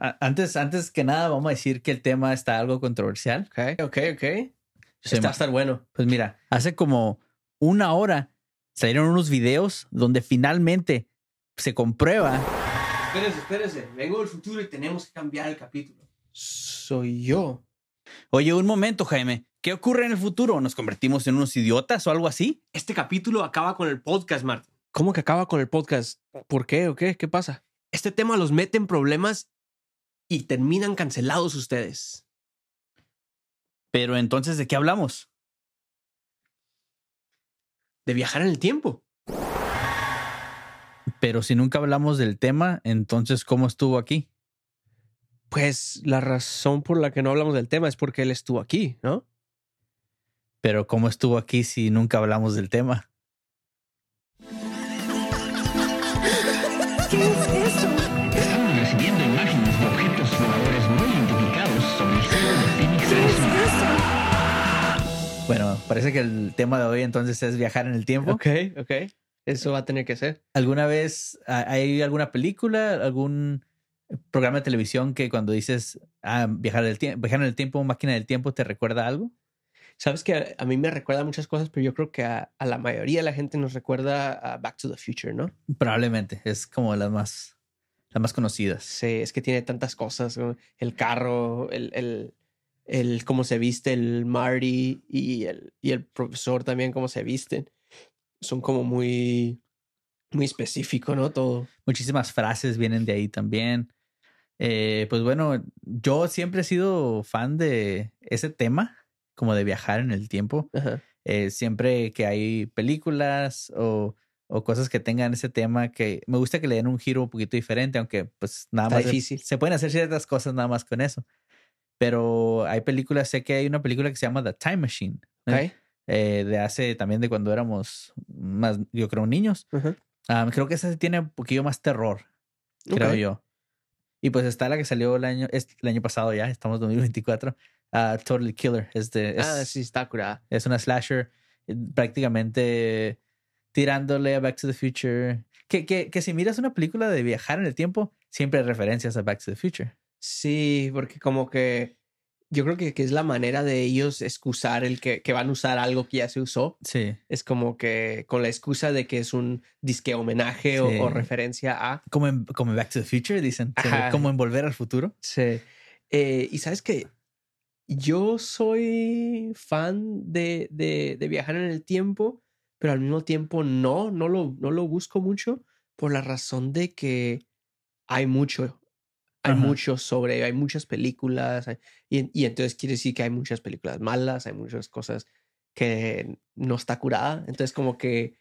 antes, antes que nada, vamos a decir que el tema está algo controversial. Ok, ok, ok. Se Está a estar bueno. Pues mira, hace como una hora salieron unos videos donde finalmente se comprueba. Espérense, espérense. Vengo del futuro y tenemos que cambiar el capítulo. Soy yo. Oye, un momento, Jaime. ¿Qué ocurre en el futuro? ¿Nos convertimos en unos idiotas o algo así? Este capítulo acaba con el podcast, Martín. ¿Cómo que acaba con el podcast? ¿Por qué o qué? ¿Qué pasa? Este tema los mete en problemas y terminan cancelados ustedes. Pero entonces, ¿de qué hablamos? De viajar en el tiempo. Pero si nunca hablamos del tema, entonces, ¿cómo estuvo aquí? Pues la razón por la que no hablamos del tema es porque él estuvo aquí, ¿no? Pero ¿cómo estuvo aquí si nunca hablamos del tema? ¿Qué es eso? Parece que el tema de hoy entonces es viajar en el tiempo. Ok, ok. Eso va a tener que ser. ¿Alguna vez ha- hay alguna película, algún programa de televisión que cuando dices ah, viajar, el viajar en el tiempo, máquina del tiempo, te recuerda algo? Sabes que a, a mí me recuerda muchas cosas, pero yo creo que a, a la mayoría de la gente nos recuerda a Back to the Future, ¿no? Probablemente, es como las más, las más conocidas. Sí, es que tiene tantas cosas. ¿no? El carro, el, el, el cómo se viste el Marty y el, y el profesor también cómo se visten. Son como muy, muy específico, ¿no? Todo. Muchísimas frases vienen de ahí también. Eh, pues bueno, yo siempre he sido fan de ese tema, como de viajar en el tiempo. Ajá. Eh, siempre que hay películas o, o cosas que tengan ese tema, que me gusta que le den un giro un poquito diferente, aunque pues nada Está más se- difícil. Se, pueden hacer ciertas cosas nada más con eso. Pero hay películas, sé que hay una película que se llama The Time Machine, ¿eh? Eh, de hace también de cuando éramos más, yo creo, niños. Ah, creo que esa tiene un poquillo más terror, creo yo. Y pues está la que salió el año, es- el año pasado ya, estamos en 2024. ah, Totally Killer. Es, de, es, Ah, sí, está curada. es una slasher eh, prácticamente tirándole a Back to the Future. Que, que, que si miras una película de viajar en el tiempo, siempre hay referencias a Back to the Future. Sí, porque como que yo creo que, que es la manera de ellos excusar el que, que van a usar algo que ya se usó. Sí. Es como que con la excusa de que es un disque homenaje o- referencia a. Como en, como en Back to the Future, dicen. Ajá. Como en Volver al Futuro. Sí. Eh, y sabes que yo soy fan de, de, de viajar en el tiempo, pero al mismo tiempo no, no lo, no lo busco mucho por la razón de que hay mucho, hay Ajá. mucho sobre, hay muchas películas, hay- y, y entonces quiere decir que hay muchas películas malas, hay muchas cosas que no está curada. Entonces como que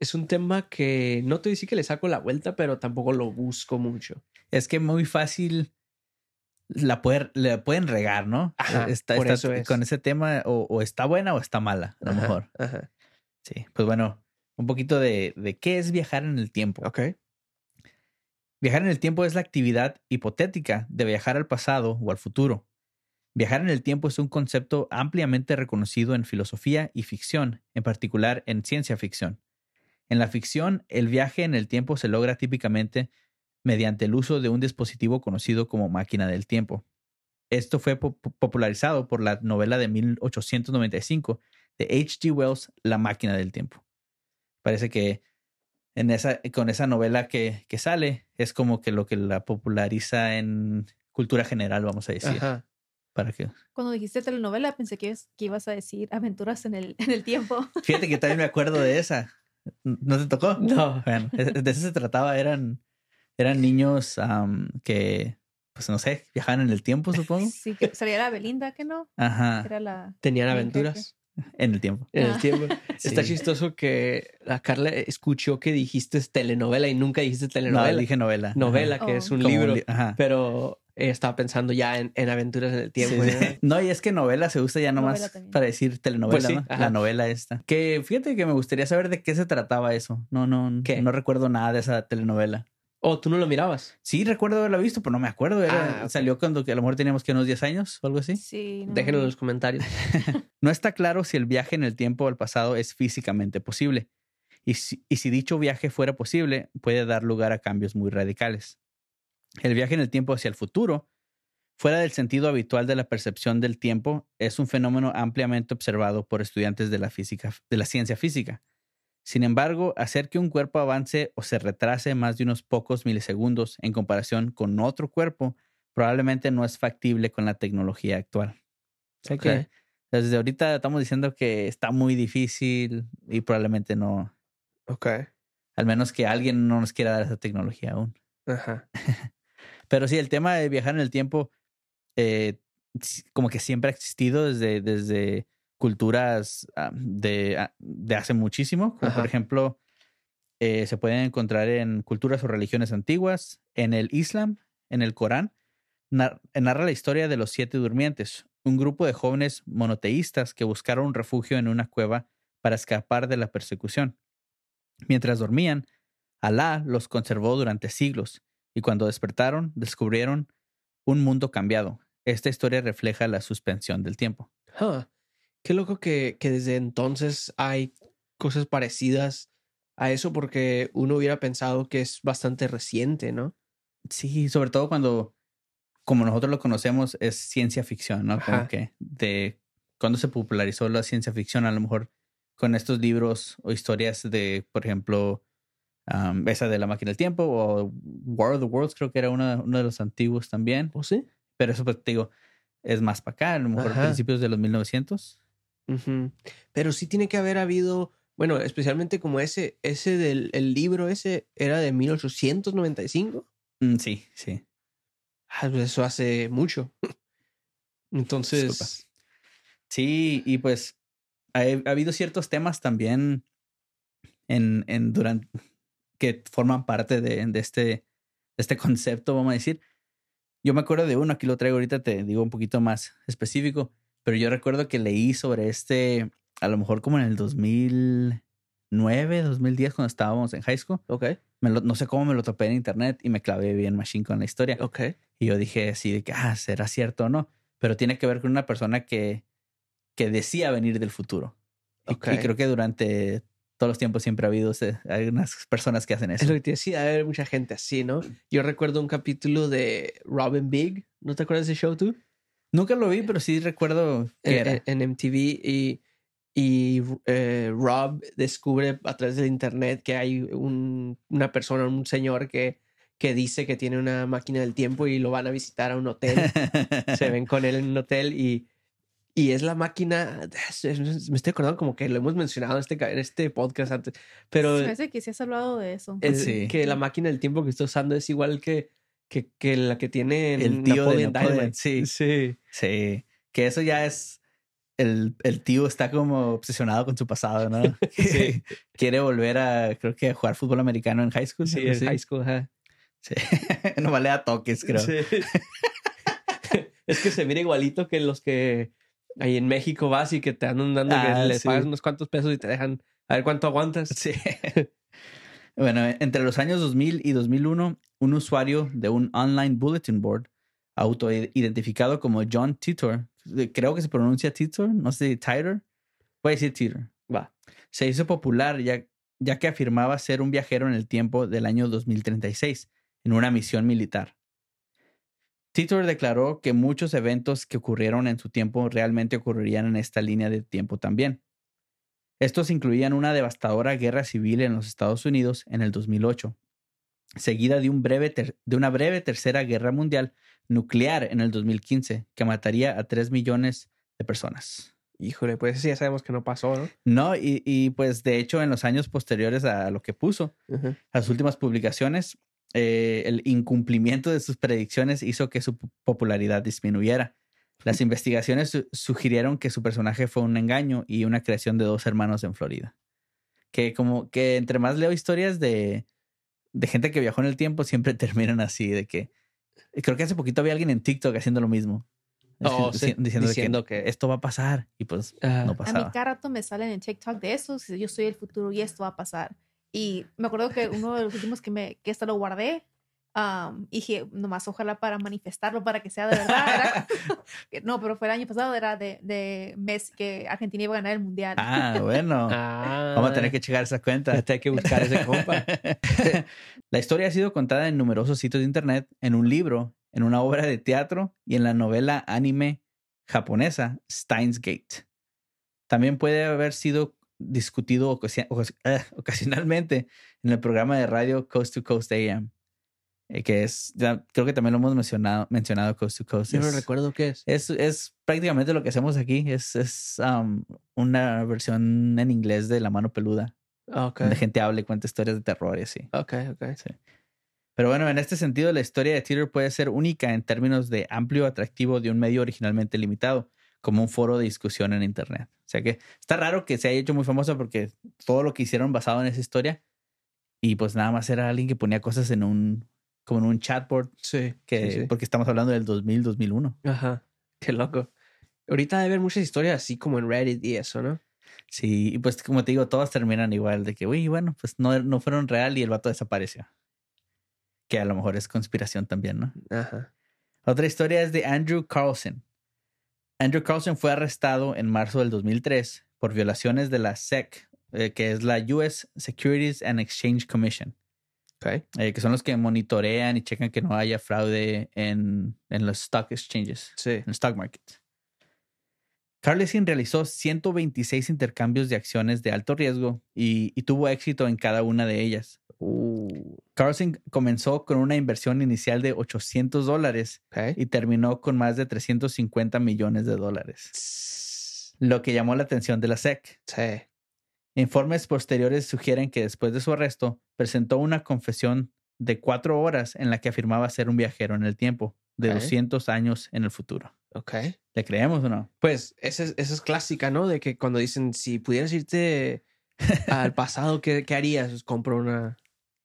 es un tema que no te decir que le saco la vuelta, pero tampoco lo busco mucho. Es que muy fácil la puede, le pueden regar, ¿no? Ajá, está, por está- eso es. Con ese tema o, o está buena o está mala, a lo Ajá, mejor. Ajá. Sí. Pues bueno, un poquito de, de qué es viajar en el tiempo. Ok. Viajar en el tiempo es la actividad hipotética de viajar al pasado o al futuro. Viajar en el tiempo es un concepto ampliamente reconocido en filosofía y ficción, en particular en ciencia ficción. En la ficción, el viaje en el tiempo se logra típicamente mediante el uso de un dispositivo conocido como máquina del tiempo. Esto fue po- popularizado por la novela de 1895 de H.G. Wells, La máquina del tiempo. Parece que en esa, con esa novela que, que sale es como que lo que la populariza en cultura general, vamos a decir. Ajá. Para que... Cuando dijiste telenovela, pensé que, ibas- que ibas a decir aventuras en el, en el tiempo. Fíjate que también me acuerdo de esa. ¿No te tocó? No. Bueno, es- de eso se trataba. Eran, eran niños que, pues no sé, viajaban en el tiempo, supongo. Sí, que salía la Belinda, que no. Ajá, Era la. Tenían Sí, aventuras en el tiempo. en el Ah. tiempo. Está Sí. chistoso que la Carla escuchó que dijiste telenovela y nunca dijiste No, telenovela. dije novela. novela, Ajá. que Oh. es un Como libro. li- ajá. Pero estaba pensando ya en, en aventuras en el tiempo. Sí, ¿no? sí. No, y es que novela se usa ya nomás para decir telenovela, Pues ¿no? La novela esta. Que fíjate que me gustaría saber de qué se trataba eso. No, no, ¿Qué? no recuerdo nada de esa telenovela. Oh, tú no lo mirabas. Sí, recuerdo haberla visto, pero no me acuerdo. Era, Ah. Salió cuando que a lo mejor teníamos que unos 10 años o algo así. Sí. no. Déjenlo en los comentarios. No está claro si el viaje en el tiempo al pasado es físicamente posible. Y si, y si dicho viaje fuera posible, puede dar lugar a cambios muy radicales. El viaje en el tiempo hacia el futuro, fuera del sentido habitual de la percepción del tiempo, es un fenómeno ampliamente observado por estudiantes de la física, de la ciencia física. Sin embargo, hacer que un cuerpo avance o se retrase más de unos pocos milisegundos en comparación con otro cuerpo probablemente no es factible con la tecnología actual. O sea Ok. que desde ahorita estamos diciendo que está muy difícil y probablemente no, Ok. al menos que alguien no nos quiera dar esa tecnología aún. Ajá. Pero sí, el tema de viajar en el tiempo, eh, como que siempre ha existido desde, desde culturas ah, de, ah, de hace muchísimo. Como Ajá. por ejemplo, eh, se pueden encontrar en culturas o religiones antiguas, en el Islam, en el Corán. nar- narra la historia de los siete durmientes, un grupo de jóvenes monoteístas que buscaron un refugio en una cueva para escapar de la persecución. Mientras dormían, Alá los conservó durante siglos y cuando despertaron descubrieron un mundo cambiado. Esta historia refleja la suspensión del tiempo. Huh. Qué loco que, que desde entonces hay cosas parecidas a eso porque uno hubiera pensado que es bastante reciente, ¿no? Sí, sobre todo cuando, como nosotros lo conocemos, es ciencia ficción, ¿no? Como Ajá. que de cuando se popularizó la ciencia ficción, a lo mejor con estos libros o historias de, por ejemplo, am, esa de la máquina del tiempo o War of the Worlds, creo que era uno de los antiguos también. ¿O sí? Pero eso, pues te digo, es más para acá, a lo mejor Ajá. principios de los 1900. Pero sí tiene que haber habido, bueno, especialmente como ese, ese del el libro ese era de 1895. Mm, sí, sí. Ah, pues eso hace mucho. Entonces, Disculpa. Sí, y pues ha, ha habido ciertos temas también en, en durante que forman parte de, de este, de este concepto, vamos a decir. Yo me acuerdo de uno, aquí lo traigo ahorita, te digo un poquito más específico, pero yo recuerdo que leí sobre este, a lo mejor como en el 2009, 2010, cuando estábamos en high school. ok, Me lo- no sé cómo me lo topé en internet y me clavé bien machine con la historia. ok. Y yo dije así de que, ah, ¿será cierto o no? Pero tiene que ver con una persona que, que decía venir del futuro. Y- Ok. Y, creo que durante todos los tiempos siempre ha habido, hay unas personas que hacen Es eso. lo que te decía, hay mucha gente así, ¿no? Yo recuerdo un capítulo de Robin Big, ¿no te acuerdas de ese show tú? Nunca lo vi, pero sí recuerdo que en, era. en- en MTV y, y eh, Rob descubre a través del internet que hay un- una persona, un señor que, que dice que tiene una máquina del tiempo y lo van a visitar a un hotel. Se ven con él en un hotel y, y es la máquina. es- es- Me estoy acordando como que lo hemos mencionado en este, en este podcast antes, pero me hace que sí has hablado de eso. es Sí. que la máquina del tiempo que está usando es igual que, que, que la que tiene El tío de Napoleon Napoleon, Dynamite. sí. sí. Sí, que eso ya es. El, el tío está como obsesionado con su pasado, ¿no? Sí. Quiere volver a, creo que a jugar fútbol americano en high school. Sí, en high school, ajá. Sí. no vale a toques, creo. Sí. es que se mira igualito que los que ahí en México vas y que te andan dando Ah, que les pagas unos cuantos pesos y te dejan a ver cuánto aguantas. Sí. bueno, entre los años 2000 y 2001, un usuario de un online bulletin board autoidentificado como John Titor, creo que se pronuncia Titor, no sé, Titor, a decir Titor, Va. se hizo popular ya, ya que afirmaba ser un viajero en el tiempo del año 2036 en una misión militar. Titor declaró que muchos eventos que ocurrieron en su tiempo realmente ocurrirían en esta línea de tiempo también. Estos incluían una devastadora guerra civil en los Estados Unidos en el 2008, seguida de, un breve de una breve tercera guerra mundial nuclear en el 2015 que mataría a 3 millones de personas. Híjole, pues sí, ya sabemos que no pasó, ¿no? No, y, y, pues de hecho en los años posteriores a lo que puso, Ujú. las últimas publicaciones, eh, el incumplimiento de sus predicciones hizo que su po- popularidad disminuyera. Las investigaciones su- sugirieron que su personaje fue un engaño y una creación de dos hermanos en Florida. Que como que entre más leo historias de, de gente que viajó en el tiempo, siempre terminan así, de que... Creo que hace poquito había alguien en TikTok haciendo lo mismo. Oh, Dici- sí, diciendo, que, que- esto va a pasar y pues Ah, no A mí pasaba. cada rato me salen en TikTok de eso, yo soy el futuro y esto va a pasar. Y me acuerdo que uno de los últimos que me que hasta lo guardé Um, y dije, nomás ojalá para manifestarlo, para que sea de verdad. Era no, pero fue el año pasado, era de, de mes que Argentina iba a ganar el mundial. Ah, bueno. Ah, Vamos a tener que checar esa cuenta. Hay que buscar ese compa. La historia ha sido contada en numerosos sitios de internet, en un libro, en una obra de teatro y en la novela anime japonesa Steins Gate. También puede haber sido discutido eh, ocasionalmente en el programa de radio Coast to Coast AM, que es, ya creo que también lo hemos mencionado, mencionado Coast to Coast. Yo no Es- recuerdo qué es. es, es prácticamente lo que hacemos aquí. Es, es um, una versión en inglés de La Mano Peluda, Ah, Ok, donde gente habla y cuenta historias de terror y así. ok, ok. Pero bueno, en este sentido, la historia de Twitter puede ser única en términos de amplio atractivo de un medio originalmente limitado, como un foro de discusión en Internet. O sea que está raro que se haya hecho muy famoso porque todo lo que hicieron basado en esa historia y pues nada más era alguien que ponía cosas en un, como en un chatboard, Sí, que, sí, sí. porque estamos hablando del 2000, 2001. Ajá, qué loco. Ahorita debe haber muchas historias así como en Reddit y eso, ¿no? Sí, y pues como te digo, todas terminan igual de que, uy, bueno, pues no, no fueron real y el vato desapareció. Que a lo mejor es conspiración también, ¿no? Ajá. Otra historia es de Andrew Carlson. Andrew Carlson fue arrestado en marzo del 2003 por violaciones de la SEC, eh, que es la US Securities and Exchange Commission, Ok. eh, que son los que monitorean y checan que no haya fraude en, en los stock exchanges, Sí. en el stock market. Carlson realizó 126 intercambios de acciones de alto riesgo y, y tuvo éxito en cada una de ellas. Uh, Carlson comenzó con una inversión inicial de 800 dólares y terminó con más de 350 millones de dólares, lo que llamó la atención de la SEC. Sí. Informes posteriores sugieren que después de su arresto presentó una confesión de cuatro horas en la que afirmaba ser un viajero en el tiempo de Ok. 200 años en el futuro. Ok. ¿Le creemos o no? Pues esa es, esa es clásica, ¿no? De que cuando dicen, si pudieras irte al pasado, ¿qué, qué harías? Pues compro una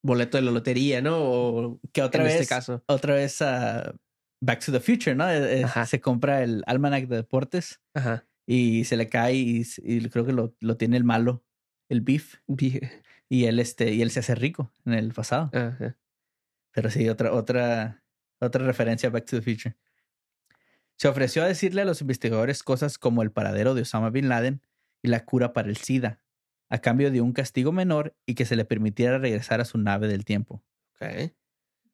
boleto de la lotería, ¿no? O Que otra en vez, este caso. otra vez ah, Back to the Future, ¿no? Eh, eh, Ajá. se compra el almanac de deportes Ajá. y se le cae y, y creo que lo, lo tiene el malo, el beef, Vi- y él, este, y él se hace rico en el pasado. Ajá. Pero sí, otra, otra, otra referencia a Back to the Future. Se ofreció a decirle a los investigadores cosas como el paradero de Osama Bin Laden y la cura para el SIDA, a cambio de un castigo menor y que se le permitiera regresar a su nave del tiempo. Ok.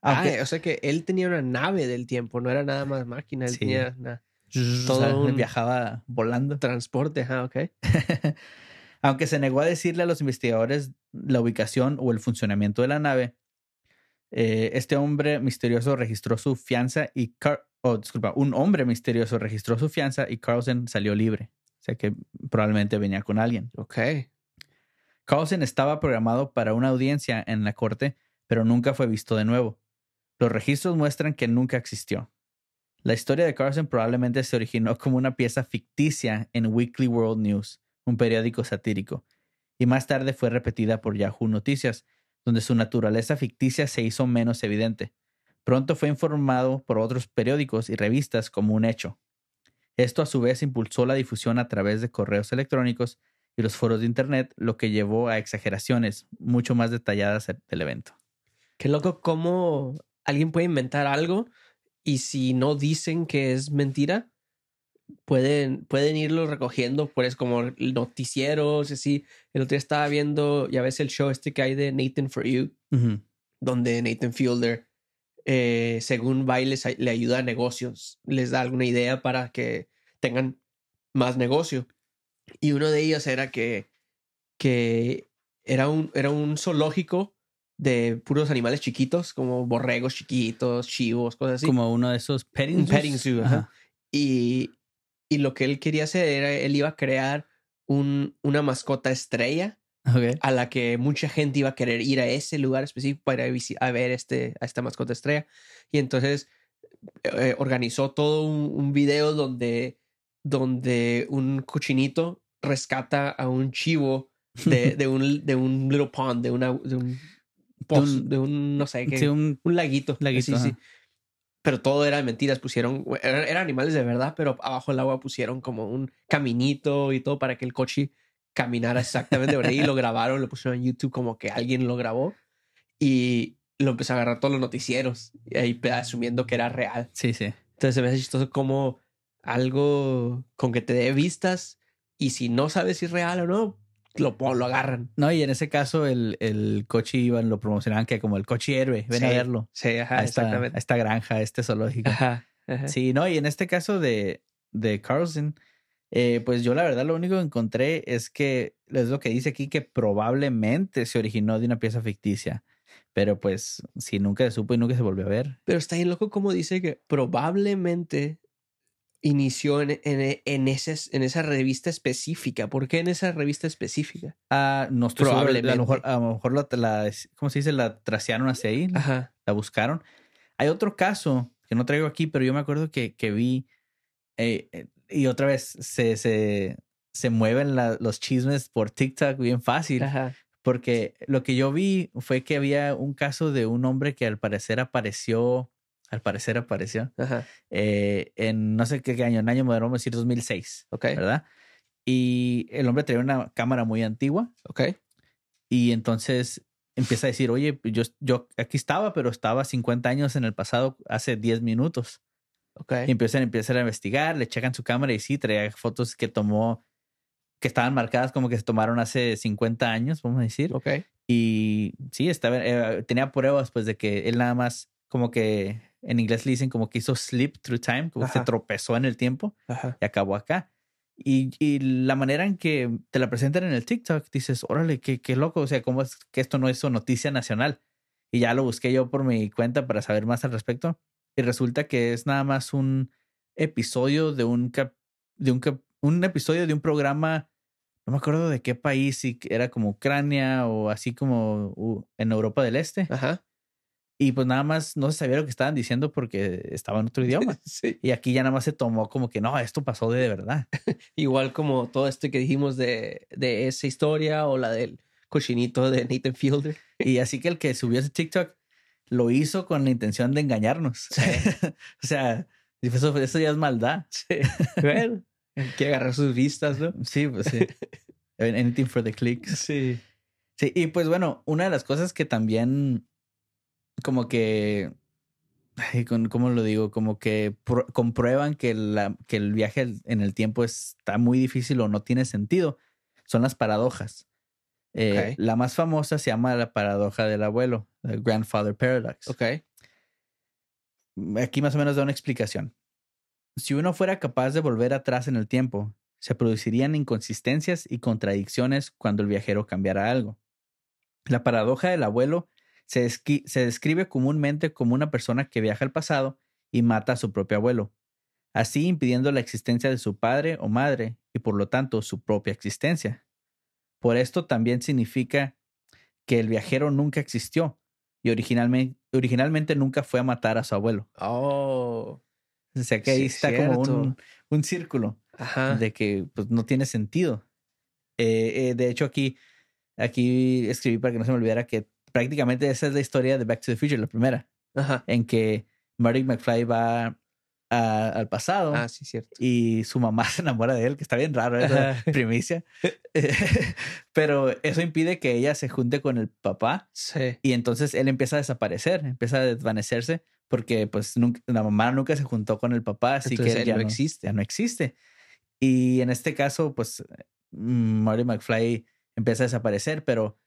Aunque Ah, o sea que él tenía una nave del tiempo, no era nada más máquina, él Sí. tenía una- todo todo un- viajaba volando. transporte, ajá, ok. Aunque se negó a decirle a los investigadores la ubicación o el funcionamiento de la nave, eh, este hombre misterioso registró su fianza y Car oh, disculpa, un hombre misterioso registró su fianza y Carlson salió libre. O sea que probablemente venía con alguien. Ok. Carlson estaba programado para una audiencia en la corte, pero nunca fue visto de nuevo. Los registros muestran que nunca existió. La historia de Carlson probablemente se originó como una pieza ficticia en Weekly World News, un periódico satírico, y más tarde fue repetida por Yahoo Noticias, donde su naturaleza ficticia se hizo menos evidente. Pronto fue informado por otros periódicos y revistas como un hecho. Esto a su vez impulsó la difusión a través de correos electrónicos y los foros de Internet, lo que llevó a exageraciones mucho más detalladas del evento. Qué loco cómo alguien puede inventar algo y si no dicen que es mentira, pueden, pueden irlo recogiendo, pues como noticieros, y así. El otro día estaba viendo, ya ves el show este que hay de Nathan for You, Ujú. donde Nathan Fielder, eh, según va y les ay- le ayuda a negocios, les da alguna idea para que tengan más negocio. Y uno de ellos era que, que era, un, era un zoológico de puros animales chiquitos, como borregos chiquitos, chivos, cosas así. Como uno de esos petting zoos. petting zoo, ajá. Y, y lo que él quería hacer era, él iba a crear un, una mascota estrella a la que mucha gente iba a querer ir a ese lugar específico para a ver este, a esta mascota estrella. Y entonces eh, organizó todo un, un video donde, donde un cochinito rescata a un chivo de, de un, de un little pond, de, una, de un pozo, un- de un, no sé, qué, Sí, un un laguito. laguito, Sí, sí. Pero todo era mentiras. Pusieron, eran, eran animales de verdad, pero abajo del agua pusieron como un caminito y todo para que el coche caminara exactamente por ahí. Y lo grabaron, lo pusieron en YouTube como que alguien lo grabó. Y, lo empezó a agarrar todos los noticieros y ahí asumiendo que era real. Sí, sí. Entonces se me hace chistoso como algo con que te dé vistas y si no sabes si es real o no, lo, lo agarran. No, y en ese caso el, el coche iban, lo promocionaban que como el coche héroe, ven a verlo. Sí, ajá, a, esta, a exactamente. esta granja, a este zoológico. Ajá, ajá. Sí, no, y en este caso de, de Carlson, eh, pues yo la verdad lo único que encontré es que es lo que dice aquí que probablemente se originó de una pieza ficticia. Pero pues si nunca se supo y nunca se volvió a ver. Pero está bien loco como dice que probablemente inició en, en, en, ese- en esa revista específica. ¿Por qué en esa revista específica? Ah, no estoy seguro, A lo Probablemente. mejor, a lo mejor la, la- ¿cómo se dice? La tracearon hacia ahí, Ajá. la buscaron. Hay otro caso que no traigo aquí, pero yo me acuerdo que, que vi eh, eh, y otra vez se, se, se mueven la- los chismes por TikTok bien fácil. Ajá. Porque lo que yo vi fue que había un caso de un hombre que al parecer apareció, al parecer apareció, Ajá. eh, en no sé qué año, en año moderno, vamos a decir 2006, Ok. ¿verdad? Y el hombre tenía una cámara muy antigua Ok. y entonces empieza a decir, oye, yo, yo aquí estaba, pero estaba 50 años en el pasado, hace 10 minutos. Ok. Y empiezan, empiezan a investigar, le checan su cámara y sí, traía fotos que tomó, que estaban marcadas como que se tomaron hace 50 años, vamos a decir. Ok. Y sí, estaba, eh, tenía pruebas pues de que él nada más como que en inglés le dicen como que hizo slip through time, como que se Ajá. tropezó en el tiempo Ajá. y acabó acá. Y, y la manera en que te la presentan en el TikTok, dices, órale, qué, qué loco, o sea, ¿cómo es que esto no es noticia nacional? Y ya lo busqué yo por mi cuenta para saber más al respecto. Y resulta que es nada más un episodio de un, cap- de un, cap- un episodio de un programa, no me acuerdo de qué país, si era como Ucrania o así como en Europa del Este. Ajá. Y pues nada más no se sabía lo que estaban diciendo porque estaba en otro idioma. Sí. Y aquí ya nada más se tomó como que no, esto pasó de verdad. Igual como todo esto que dijimos de, de esa historia o la del cochinito de Nathan Fielder. Y así que el que subió ese TikTok lo hizo con la intención de engañarnos. o sea, eso, eso ya es maldad. Sí. Bueno, que agarrar sus vistas, ¿no? Sí, pues sí. Anything for the clicks. Sí. Sí, y pues bueno, una de las cosas que también como que, ay, ¿cómo lo digo? Como que comprueban que, la, que el viaje en el tiempo está muy difícil o no tiene sentido, son las paradojas. Eh. La más famosa se llama la paradoja del abuelo, the grandfather paradox. Ok. Aquí más o menos da una explicación. Si uno fuera capaz de volver atrás en el tiempo, se producirían inconsistencias y contradicciones cuando el viajero cambiara algo. La paradoja del abuelo se, se describe comúnmente como una persona que viaja al pasado y mata a su propio abuelo, así impidiendo la existencia de su padre o madre y por lo tanto su propia existencia. Por esto también significa que el viajero nunca existió y originalmente, originalmente nunca fue a matar a su abuelo. Oh. O sea que ahí Sí, está como un, un círculo Ajá. de que pues, no tiene sentido. Eh, eh, de hecho, aquí, aquí escribí para que no se me olvidara que prácticamente esa es la historia de Back to the Future, la primera, Ajá. en que Marty McFly va a- al pasado Ah, sí, cierto. y su mamá se enamora de él, que está bien raro esa primicia. Pero eso impide que ella se junte con el papá Sí. y entonces él empieza a desaparecer, empieza a desvanecerse porque pues nunca, la mamá nunca se juntó con el papá, así Entonces que él ya no existe. Ya no existe. Y en este caso, pues mm, Marty McFly empieza a desaparecer, pero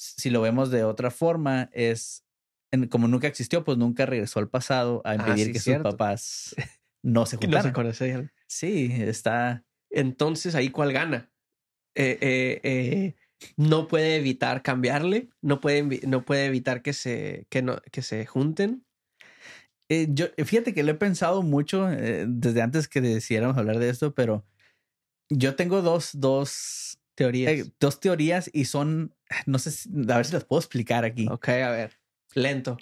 si lo vemos de otra forma, es en- como nunca existió, pues nunca regresó al pasado a impedir Ah, sí, que cierto. sus papás no se Que no se juntaran. conocían. sí, está. Entonces, ¿ahí cuál gana? Eh, eh, eh, no puede evitar cambiarle, no puede, no puede evitar que se, que no, que se junten. Yo, fíjate que lo he pensado mucho desde antes que decidiéramos hablar de esto, pero yo tengo dos, dos Teorías. Dos teorías y son, no sé, si- a ver si las puedo explicar aquí. ok, a ver. Lento.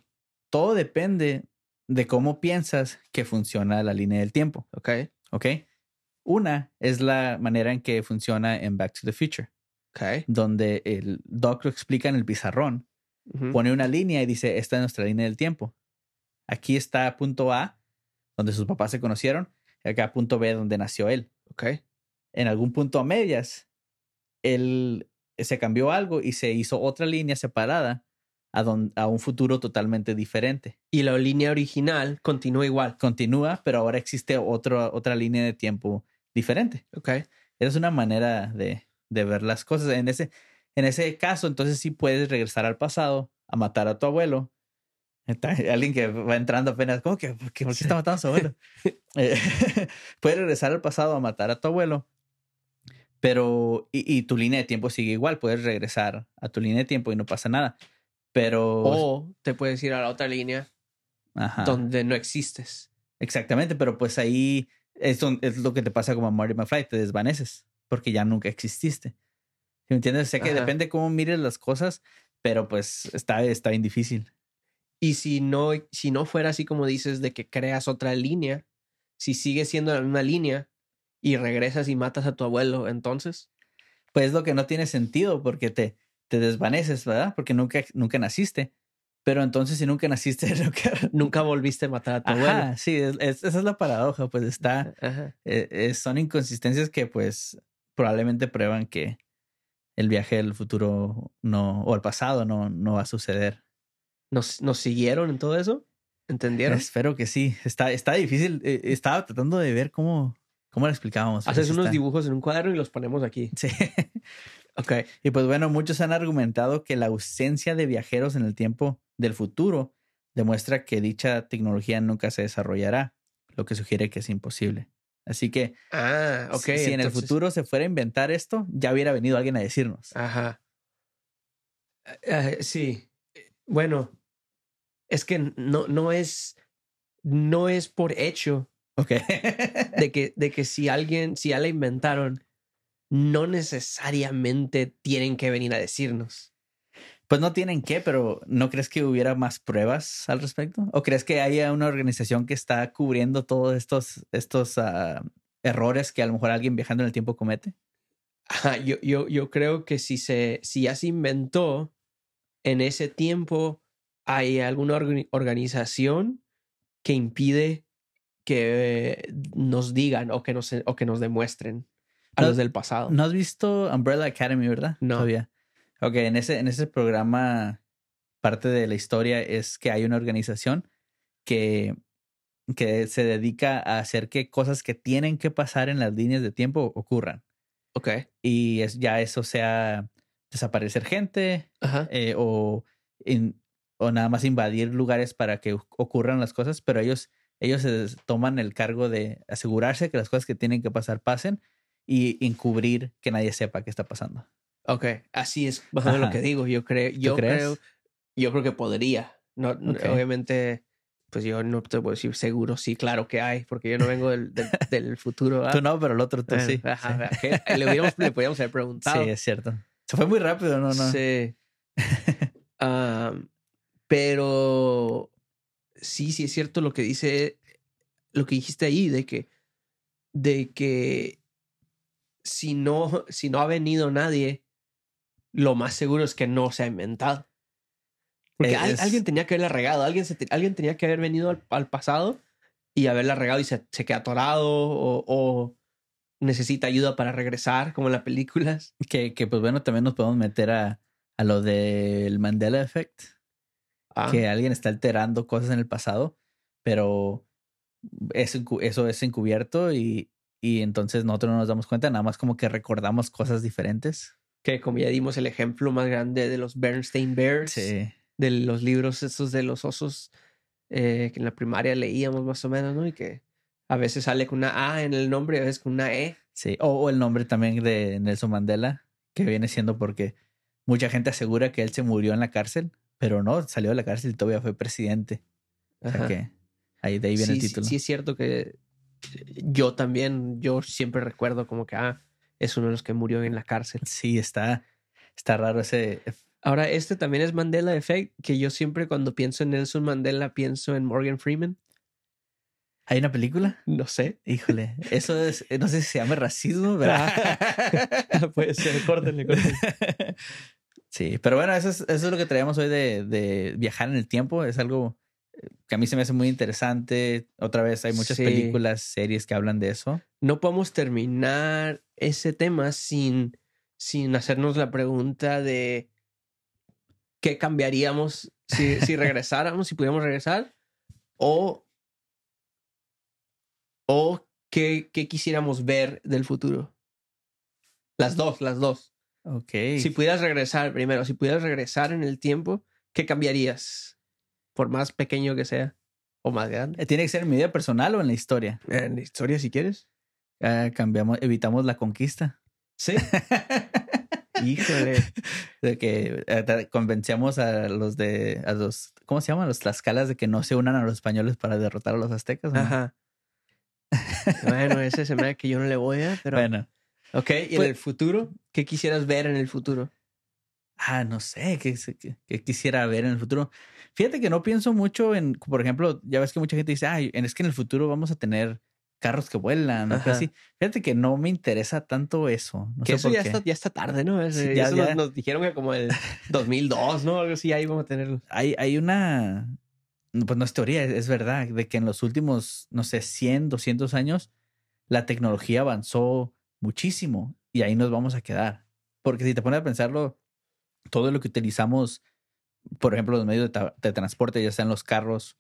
Todo depende de cómo piensas que funciona la línea del tiempo, Ok. ¿ok? Una es la manera en que funciona en Back to the Future, Ok. donde el doc lo explica en el pizarrón, pone una línea y dice, esta es nuestra línea del tiempo. Aquí está punto A, donde sus papás se conocieron, y acá punto B, donde nació él. Ok. en algún punto a medias, él se cambió algo y se hizo otra línea separada a, don- a un futuro totalmente diferente. Y la línea original continúa igual. Continúa, pero ahora existe otro, otra línea de tiempo diferente. Ok. Es una manera de, de ver las cosas. En ese, en ese caso, entonces sí puedes regresar al pasado a matar a tu abuelo. Alguien que va entrando apenas, ¿cómo que? ¿Por qué, por qué está matando a su abuelo? Eh, puedes regresar al pasado a matar a tu abuelo, pero y, y tu línea de tiempo sigue igual. Puedes regresar a tu línea de tiempo y no pasa nada. Pero O te puedes ir a la otra línea Ajá. donde no existes. Exactamente, pero pues ahí es, es lo que te pasa como a Marty McFly, te desvaneces porque ya nunca exististe. ¿Sí ¿Me entiendes? Sé que Ajá. depende cómo mires las cosas, pero pues está, está bien difícil. Y si no, si no fuera así como dices de que creas otra línea, si sigue siendo la misma línea y regresas y matas a tu abuelo, entonces, Pues es lo que no tiene sentido porque te, te desvaneces, ¿verdad? Porque nunca, nunca naciste. Pero entonces si nunca naciste, nunca... nunca volviste a matar a tu abuelo. Ajá, sí, es- es- esa es la paradoja, pues está... Eh, eh, son inconsistencias que pues probablemente prueban que el viaje al futuro no, o al pasado no, no va a suceder. ¿Nos, ¿Nos siguieron en todo eso? ¿Entendieron? Espero que sí. Está, está difícil. eh, estaba tratando de ver cómo, cómo lo explicábamos. Haces sí unos dibujos en un cuadro y los ponemos aquí. Sí. Ok. Y pues bueno, muchos han argumentado que la ausencia de viajeros en el tiempo del futuro demuestra que dicha tecnología nunca se desarrollará, lo que sugiere que es imposible. Así que Ah, si si en el futuro se fuera a inventar esto, ya hubiera venido alguien a decirnos. Ajá. Eh, sí. Bueno, es que no, no es, no es por hecho Ok. de que, de que si alguien, si ya la inventaron, no necesariamente tienen que venir a decirnos. Pues no tienen que, pero ¿no crees que hubiera más pruebas al respecto? ¿O crees que haya una organización que está cubriendo todos estos, estos ah, errores que a lo mejor alguien viajando en el tiempo comete? Ajá, yo, yo, yo creo que si se, si ya se inventó en ese tiempo, hay alguna organi- organización que impide que nos digan o que nos, o que nos demuestren a No- los del pasado. ¿No has visto Umbrella Academy, verdad? No. Todavía. Ok, en ese, en ese programa, parte de la historia es que hay una organización que, que se dedica a hacer que cosas que tienen que pasar en las líneas de tiempo ocurran. Ok. Y es, ya eso sea desaparecer gente eh, o, in- o nada más invadir lugares para que ocurran las cosas, pero ellos, ellos se toman el cargo de asegurarse que las cosas que tienen que pasar pasen y encubrir que nadie sepa qué está pasando. Ok. Así es menos lo que digo. Yo creo, yo creo, yo creo que podría. No, no- Ok. obviamente, pues yo no te puedo decir seguro, sí, claro que hay, porque yo no vengo del, del, del futuro. ¿verdad? Tú no, pero el otro tú Ah, sí. ajá, sí. Le, hubiéramos, le podríamos haber preguntado. Sí, es cierto. Se fue muy rápido, ¿no? no. Sí. Am, pero sí, sí es cierto lo que dice, lo que dijiste ahí, de que, de que si no, si no ha venido nadie, lo más seguro es que no se ha inventado. Porque al- alguien tenía que haberla regado, alguien, se te- alguien tenía que haber venido al, al pasado y haberla regado y se, se queda atorado o, o necesita ayuda para regresar, como en las películas. Que, que, pues bueno, también nos podemos meter a, a lo del Mandela Effect. Ah, que alguien está alterando cosas en el pasado, pero es eso es encubierto y, y entonces nosotros no nos damos cuenta, nada más como que recordamos cosas diferentes. que como ya dimos el ejemplo más grande de los Bernstein Bears, Sí. de los libros esos de los osos eh, que en la primaria leíamos más o menos, ¿no? Y que a veces sale con una A en el nombre y a veces con una E. Sí. O, o el nombre también de Nelson Mandela, que viene siendo porque mucha gente asegura que él se murió en la cárcel, pero no, salió de la cárcel y todavía fue presidente. O sea que ahí de ahí viene sí, el sí- título. Sí, es cierto que yo también, yo siempre recuerdo como que, ah, es uno de los que murió en la cárcel. Sí, está, está raro ese. Ahora, este también es Mandela Effect, que yo siempre cuando pienso en Nelson Mandela pienso en Morgan Freeman. ¿Hay una película? No sé. Híjole, eso es, no sé si se llama racismo, ¿verdad? Puede ser, córtenle, córtenle. Sí, pero bueno, eso es, eso es lo que traemos hoy de, de viajar en el tiempo. Es algo eh, que a mí se me hace muy interesante. Otra vez hay muchas Sí. películas, series que hablan de eso. no podemos terminar ese tema sin, sin hacernos la pregunta de qué cambiaríamos si, si regresáramos, si pudiéramos regresar, o, o qué, qué quisiéramos ver del futuro. Las dos, las dos. Ok. Si pudieras regresar, primero, si pudieras regresar en el tiempo, ¿qué cambiarías? Por más pequeño que sea o más grande. Eh, ¿Tiene que ser en mi vida personal o en la historia? En la historia, si quieres. Ah, cambiamos, evitamos la conquista. Sí. Híjole. de que eh, convencíamos a los de a los ¿cómo se llaman? los tlaxcalas de que no se unan a los españoles para derrotar a los aztecas. Ajá. Bueno, ese se me da que yo no le voy a, pero. Bueno, Ok, ¿y en el futuro? ¿Qué quisieras ver en el futuro? ah, no sé qué, qué- qué quisiera ver en el futuro. Fíjate que no pienso mucho en, por ejemplo, ya ves que mucha gente dice, ay, es que en el futuro vamos a tener carros que vuelan, o así. Fíjate que no me interesa tanto eso. No que sé eso por ya qué. está, ya está tarde, ¿no? Es- Sí, ya- eso ya. Nos, nos dijeron que como el 2002, ¿no? Algo así, ahí vamos a tenerlo. hay, hay una, pues no es teoría, es, es verdad, de que en los últimos, no sé, 100, 200 años, la tecnología avanzó muchísimo y ahí nos vamos a quedar. Porque si te pones a pensarlo, todo lo que utilizamos, por ejemplo, los medios de, transporte, ya sean los carros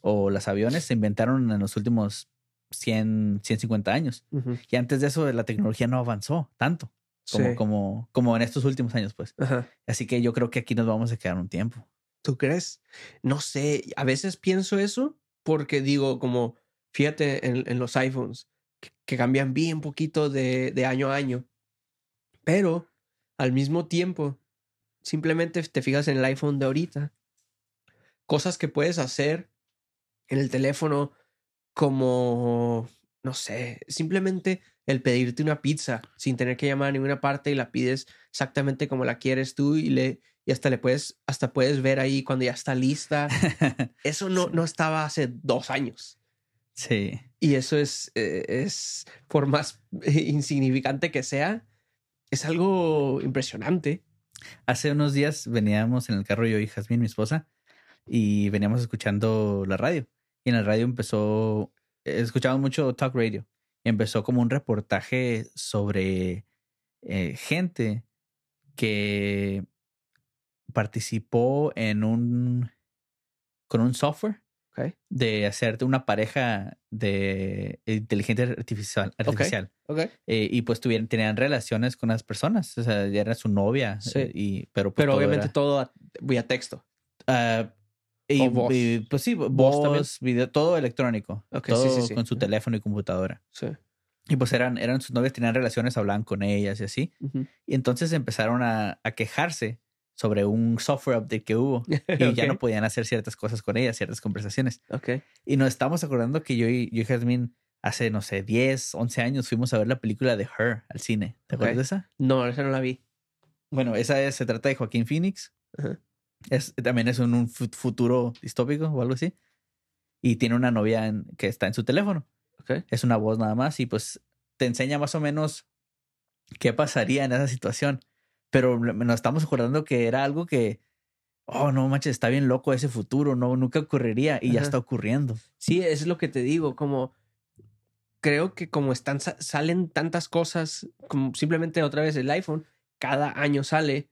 o los aviones, se inventaron en los últimos 100, 150 años. Y antes de eso, la tecnología no avanzó tanto como, Sí. como, como en estos últimos años, pues. Ajá. Así que yo creo que aquí nos vamos a quedar un tiempo. ¿Tú crees? No sé, a veces pienso eso porque digo, como, fíjate en, en los iPhones, que, cambian bien poquito de, de año a año, pero al mismo tiempo, simplemente te fijas en el iPhone de ahorita, cosas que puedes hacer en el teléfono como, no sé, simplemente el pedirte una pizza sin tener que llamar a ninguna parte y la pides exactamente como la quieres tú y le y hasta le puedes hasta puedes ver ahí cuando ya está lista. Eso no, no estaba hace dos años. Sí. Y eso es, eh, es por más insignificante que sea, es algo impresionante. Hace unos días veníamos en el carro yo y Jazmín, mi esposa, y veníamos escuchando la radio. Y en la radio empezó, escuchamos mucho talk radio. Y empezó como un reportaje sobre eh, gente que participó en un, con un software Ok. de hacerte una pareja de inteligencia artificial. artificial. Ok. Eh, y pues tuvieron, tenían relaciones con las personas. O sea, ya era su novia. Sí. eh, y, pero pues, Pero todo obviamente era- todo a- vía texto. Ah, y, O voz. y, pues sí, voz, Voz video, todo electrónico. Todo sí, sí, sí. con su teléfono y computadora. Sí. Y pues eran, eran sus novias, tenían relaciones, hablaban con ellas y así. Y entonces empezaron a, a quejarse sobre un software update que hubo. Y ya no podían hacer ciertas cosas con ellas, ciertas conversaciones. Ok. Y nos estamos acordando que yo y, yo y Jasmine hace, no sé, 10, 11 años fuimos a ver la película de Her al cine. ¿Te acuerdas de esa? No, esa no la vi. Bueno, esa es- se trata de Joaquín Phoenix. Es, también es un, un fu- futuro distópico o algo así. Y tiene una novia en- que está en su teléfono. Es una voz nada más y pues te enseña más o menos qué pasaría en esa situación. Pero nos estamos acordando que era algo que, oh, no manches, está bien loco ese futuro, no, nunca ocurriría y ya está ocurriendo. Sí, es lo que te digo, como creo que como están sa- salen tantas cosas, como simplemente otra vez el iPhone, cada año sale,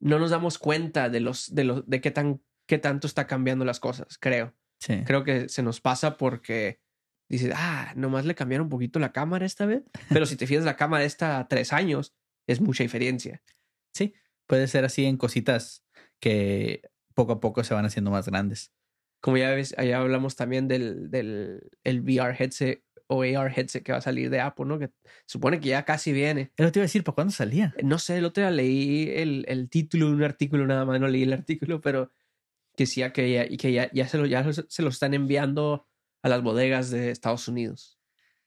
no nos damos cuenta de los de los de qué tan qué tanto está cambiando las cosas, creo. Sí. Creo que se nos pasa porque dices, "Ah, nomás le cambiaron un poquito la cámara esta vez", pero si te fijas la cámara esta a tres años es mucha diferencia. Sí, puede ser así en cositas que poco a poco se van haciendo más grandes. Como ya ves, allá hablamos también del, del el VR headset o AR headset que va a salir de Apple, ¿no? Que supone que ya casi viene. Eso te iba a decir, ¿para cuándo salía? No sé, el otro día leí el, el título de un artículo, nada más no leí el artículo, pero que decía que ya, y que ya, ya, se, lo, ya se lo están enviando a las bodegas de Estados Unidos.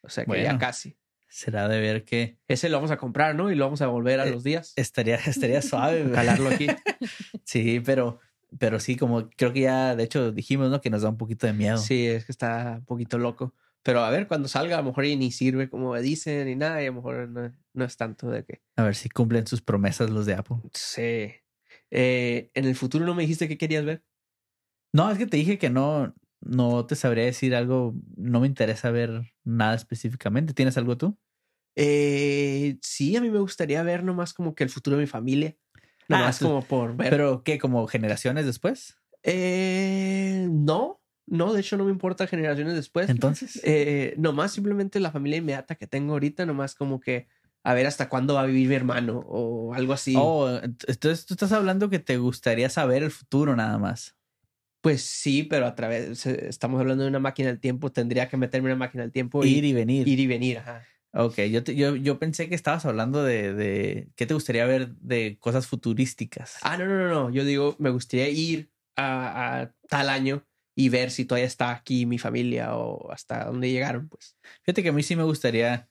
O sea que ya casi. Será de ver que Ese lo vamos a comprar, ¿no? Y lo vamos a volver a Eh, los días. estaría, estaría suave. Calarlo aquí. Sí, pero, pero sí, como creo que ya, de hecho, dijimos, ¿no? Que nos da un poquito de miedo. Sí, es que está un poquito loco. Pero a ver, cuando salga, a lo mejor y ni sirve como dicen ni nada, y a lo mejor no, no es tanto de que. A ver si cumplen sus promesas los de Apple. Sí. Eh, en el futuro no me dijiste qué querías ver. No, es que te dije que no, no te sabría decir algo. No me interesa ver nada específicamente. ¿Tienes algo tú? Eh, sí, a mí me gustaría ver nomás como que el futuro de mi familia. Nomás tú- como por ver. ¿Pero qué? ¿Como generaciones después? Eh, no, no, de hecho no me importa generaciones después. Entonces. Eh, nomás simplemente la familia inmediata que tengo ahorita, nomás como que a ver hasta cuándo va a vivir mi hermano o algo así. Oh, ent- entonces tú estás hablando que te gustaría saber el futuro nada más. Pues sí, pero a través, estamos hablando de una máquina del tiempo, tendría que meterme en una máquina del tiempo y Ir y venir. ir y venir. Ajá. Ok, yo, te- yo, yo pensé que estabas hablando de, de qué te gustaría ver de cosas futurísticas. Ah, no, no, no, no. Yo digo, me gustaría ir a, a tal año y ver si todavía está aquí mi familia o hasta dónde llegaron, pues. Fíjate que a mí sí me gustaría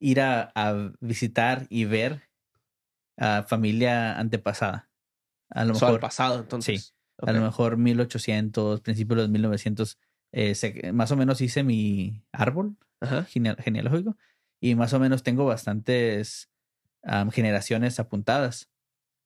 ir a, a visitar y ver a familia antepasada. A lo al mejor, pasado, entonces. a lo mejor 1800, principios de los 1900. eh, más o menos hice mi árbol Ajá. genealógico y más o menos tengo bastantes am, generaciones apuntadas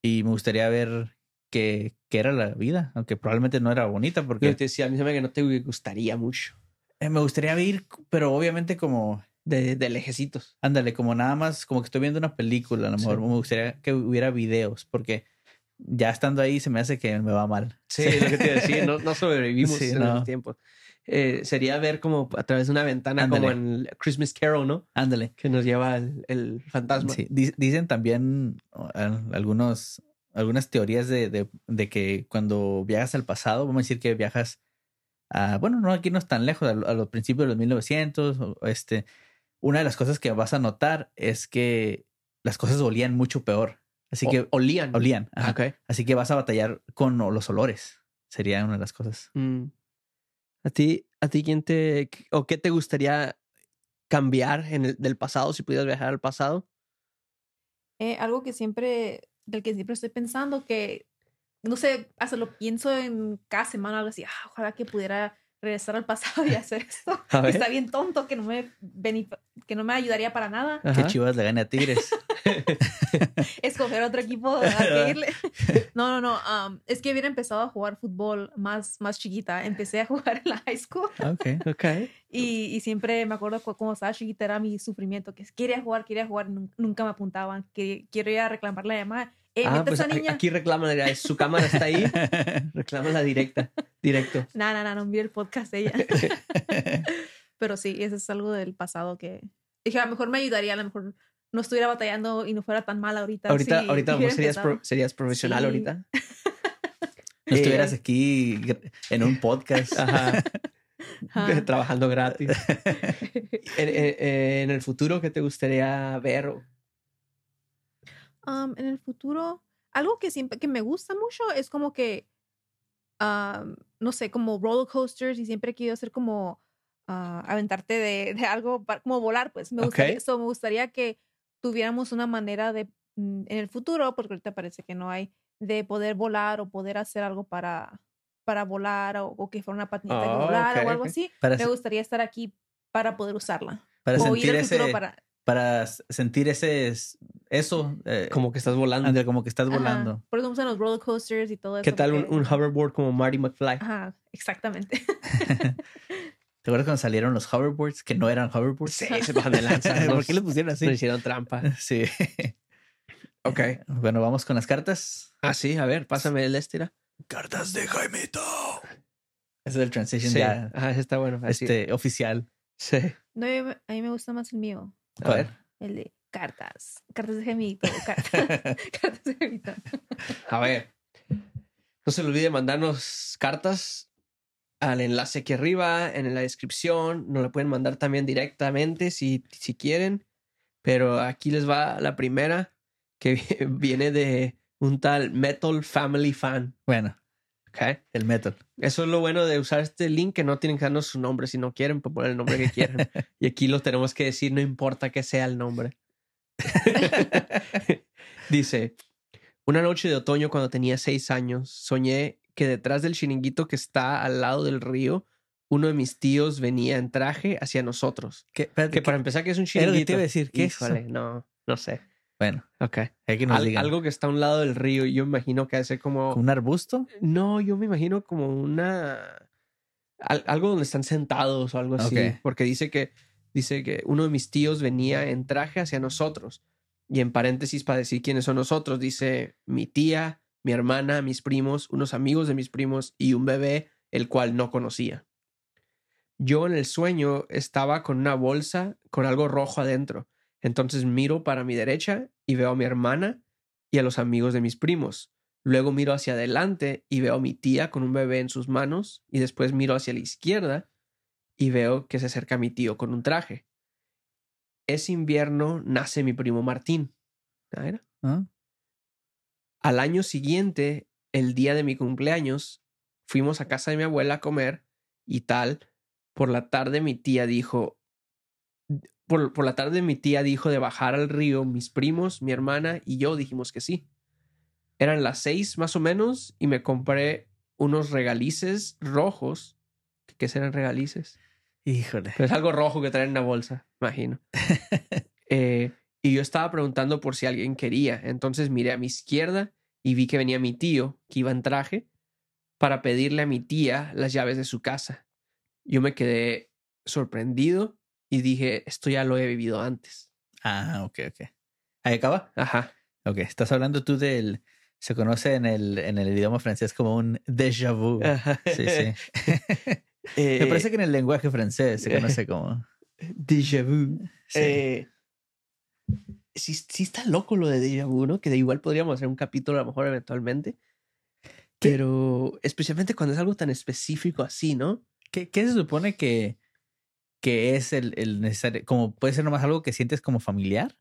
y me gustaría ver qué, qué era la vida, aunque probablemente no era bonita Yo porque te decía, a mí se me que no te gustaría mucho. eh, me gustaría ir, pero obviamente como, De, de lejecitos. ándale, como nada más, como que estoy viendo una película, a lo mejor Sí. me gustaría que hubiera videos porque ya estando ahí se me hace que me va mal. Sí, lo que te iba a decir, no, no sobrevivimos Sí, en no. esos tiempos. Eh, sería ver como a través de una ventana, como en Christmas Carol, ¿no? Ándale. Que nos lleva el, el fantasma. Sí, di- dicen también algunos, algunas teorías de, de, de que cuando viajas al pasado, vamos a decir que viajas a, bueno, no aquí no es tan lejos, a, lo- a los principios de los 1900, o- o este, una de las cosas que vas a notar es que las cosas olían mucho peor. Así O- que olían. olían. ajá. Ok. Así que vas a batallar con los olores. Sería una de las cosas. Mm. ¿A ti, a ti quién te, o qué te gustaría cambiar en el, del pasado si pudieras viajar al pasado? Eh, algo que siempre, del que siempre estoy pensando, que no sé, hasta lo pienso en cada semana, algo así, ah, ojalá que pudiera regresar al pasado y hacer esto. Está bien tonto que no me que no me ayudaría para nada. Que Ajá. Chivas le gane a Tigres. Escoger otro equipo a que irle. No, no, no. am, es que hubiera empezado a jugar fútbol más, más chiquita. Empecé a jugar en la high school ok. Ok. y, y siempre me acuerdo cu- cuando estaba chiquita era mi sufrimiento, que quería jugar, quería jugar, nun- nunca me apuntaban, que quiero ir a reclamar la llamada. Eh, Ah, pues esa a- niña. aquí reclama, su cámara está ahí, reclámala directa, directo. No, no, no, no mire el podcast de ella. Pero sí, eso es algo del pasado que dije, a lo mejor me ayudaría, a lo mejor no estuviera batallando y no fuera tan mal ahorita. Ahorita, si ahorita a lo mejor hubiera serías, empezado. pro- serías profesional Sí. ahorita. No estuvieras Eh, aquí gr- en un podcast. Ajá. Ajá. Trabajando gratis. En, en- en el futuro, ¿qué te gustaría ver? Um, en el futuro, algo que siempre que me gusta mucho es como que, um, no sé, como roller coasters y siempre he querido hacer como ah, aventarte de, de algo, pa- como volar, pues me gustaría, Ok. so, me gustaría que tuviéramos una manera de, mm, en el futuro, porque ahorita parece que no hay, de poder volar o poder hacer algo para, para volar o, o que fuera una patineta que Oh, volara ok, o algo así. Para, Me gustaría estar aquí para poder usarla. para o ir sentir al futuro ese, para... para sentir ese eso eh, Como que estás volando. ándale, como que estás Ajá. volando. Por eso me gustan los roller coasters y todo eso. ¿Qué tal un, porque- un hoverboard como Marty McFly? Ajá, exactamente. ¿Te acuerdas cuando salieron los hoverboards que no eran hoverboards? Sí, se bajan de lanza. ¿Por qué le pusieron así? nos hicieron trampa. Sí. Ok. Bueno, vamos con las cartas. Ah, sí, a ver, pásame el estira. Cartas de Jaimito. Ese es el transition Sí, ya ajá, ese está bueno. Así. este oficial. Sí. No, yo me- a mí me gusta más el mío, A ver. el de cartas. Cartas de gemito. Cartas, cartas de gemito. A ver. No se le olvide mandarnos cartas al enlace aquí arriba, en la descripción. Nos la pueden mandar también directamente si, si quieren. Pero aquí les va la primera que viene de un tal Metal Family Fan. Bueno, ¿ok? el metal. Eso es lo bueno de usar este link, que no tienen que darnos su nombre. Si no quieren, pues poner el nombre que quieran. y aquí lo tenemos que decir, no importa que sea el nombre. Dice, una noche de otoño cuando tenía seis años, soñé que detrás del chiringuito que está al lado del río, uno de mis tíos venía en traje hacia nosotros. ¿Qué, espérate, Que ¿qué- para empezar, que es un que te chiringuito. iba a decir. ¿Qué es eso? No, no sé. Bueno, Ok. hay que nos Al- digan. algo que está a un lado del río, yo me imagino que hace como... ¿Un arbusto? No, yo me imagino como una al- algo donde están sentados o algo así, porque dice que dice que uno de mis tíos venía en traje hacia nosotros Y en paréntesis, para decir quiénes son nosotros, dice mi tía, mi hermana, mis primos, unos amigos de mis primos y un bebé, el cual no conocía. Yo en el sueño estaba con una bolsa con algo rojo adentro. Entonces miro para mi derecha y veo a mi hermana y a los amigos de mis primos. Luego miro hacia adelante y veo a mi tía con un bebé en sus manos y después miro hacia la izquierda y veo que se acerca mi tío con un traje. Ese invierno nace mi primo Martín. ¿Ah, era? ¿Ah? Al año siguiente, el día de mi cumpleaños, fuimos a casa de mi abuela a comer y tal. Por la tarde mi tía dijo, por, por la tarde mi tía dijo de bajar al río, mis primos, mi hermana y yo dijimos que sí. Eran las seis más o menos y me compré unos regalices rojos. ¿Qué serán regalices? Híjole. Es algo rojo que traen en una bolsa, imagino. Eh, y yo estaba preguntando por si alguien quería. Entonces miré a mi izquierda y vi que venía mi tío, que iba en traje, para pedirle a mi tía las llaves de su casa. Yo me quedé sorprendido y dije, esto ya lo he vivido antes. Ah, ok, ok. Ahí acaba. Ajá. Ok, estás hablando tú del. Se conoce en el, en el idioma francés como un déjà vu. Ajá. Sí, sí. Eh, Me parece que en el lenguaje francés se conoce como. Déjà vu. Sí. Eh, sí, sí está loco lo de déjà vu, ¿no? Que de igual podríamos hacer un capítulo a lo mejor eventualmente. Pero especialmente cuando es algo tan específico así, ¿no? ¿Qué, qué se supone que, que es el, el necesario? Como puede ser nomás algo que sientes como familiar,